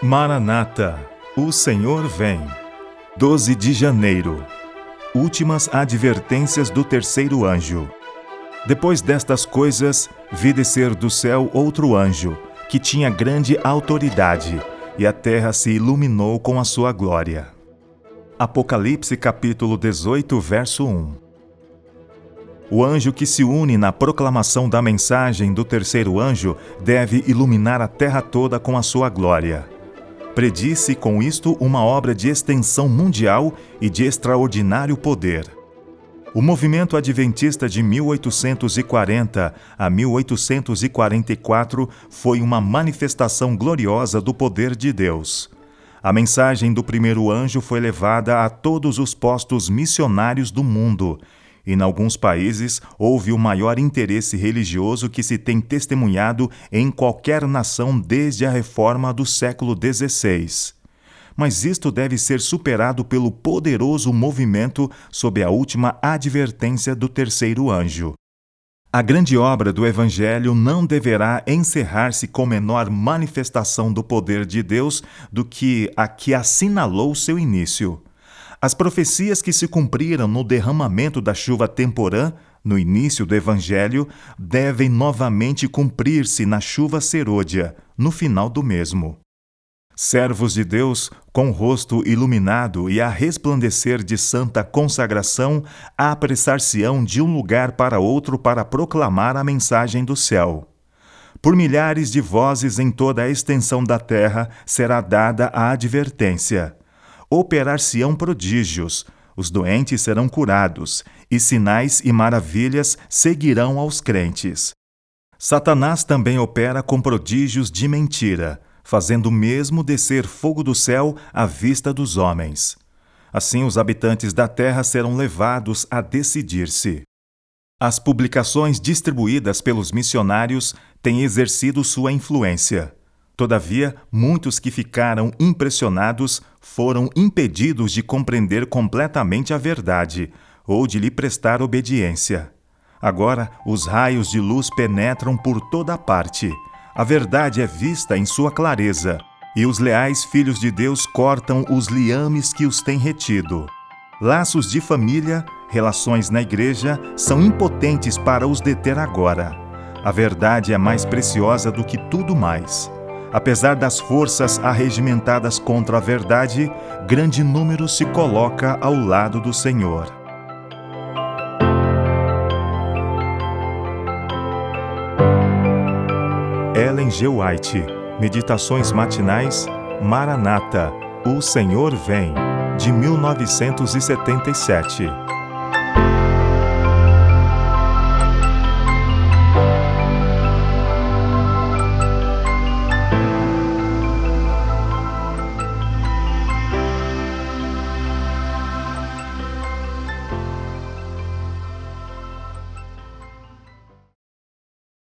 Maranata, o Senhor vem. 12 de janeiro. Últimas advertências do terceiro anjo. Depois destas coisas, vi descer do céu outro anjo, que tinha grande autoridade, e a terra se iluminou com a sua glória. Apocalipse capítulo 18, verso 1. O anjo que se une na proclamação da mensagem do terceiro anjo deve iluminar a terra toda com a sua glória. Predisse com isto uma obra de extensão mundial e de extraordinário poder. O movimento adventista de 1840 a 1844 foi uma manifestação gloriosa do poder de Deus. A mensagem do primeiro anjo foi levada a todos os postos missionários do mundo em alguns países, houve o maior interesse religioso que se tem testemunhado em qualquer nação desde a reforma do século XVI. Mas isto deve ser superado pelo poderoso movimento sob a última advertência do terceiro anjo. A grande obra do Evangelho não deverá encerrar-se com menor manifestação do poder de Deus do que a que assinalou seu início. As profecias que se cumpriram no derramamento da chuva temporã, no início do Evangelho, devem novamente cumprir-se na chuva serôdia, no final do mesmo. Servos de Deus, com o rosto iluminado e a resplandecer de santa consagração, apressar-se-ão de um lugar para outro para proclamar a mensagem do céu. Por milhares de vozes em toda a extensão da terra será dada a advertência operar-se-ão prodígios, os doentes serão curados, e sinais e maravilhas seguirão aos crentes. Satanás também opera com prodígios de mentira, fazendo mesmo descer fogo do céu à vista dos homens. Assim, os habitantes da terra serão levados a decidir-se. As publicações distribuídas pelos missionários têm exercido sua influência. Todavia, muitos que ficaram impressionados foram impedidos de compreender completamente a verdade ou de lhe prestar obediência. Agora, os raios de luz penetram por toda parte. A verdade é vista em sua clareza, e os leais filhos de Deus cortam os liames que os têm retido. Laços de família, relações na igreja, são impotentes para os deter agora. A verdade é mais preciosa do que tudo mais. Apesar das forças arregimentadas contra a verdade, grande número se coloca ao lado do Senhor. Ellen G. White, Meditações Matinais, Maranata, O Senhor Vem, de 1977.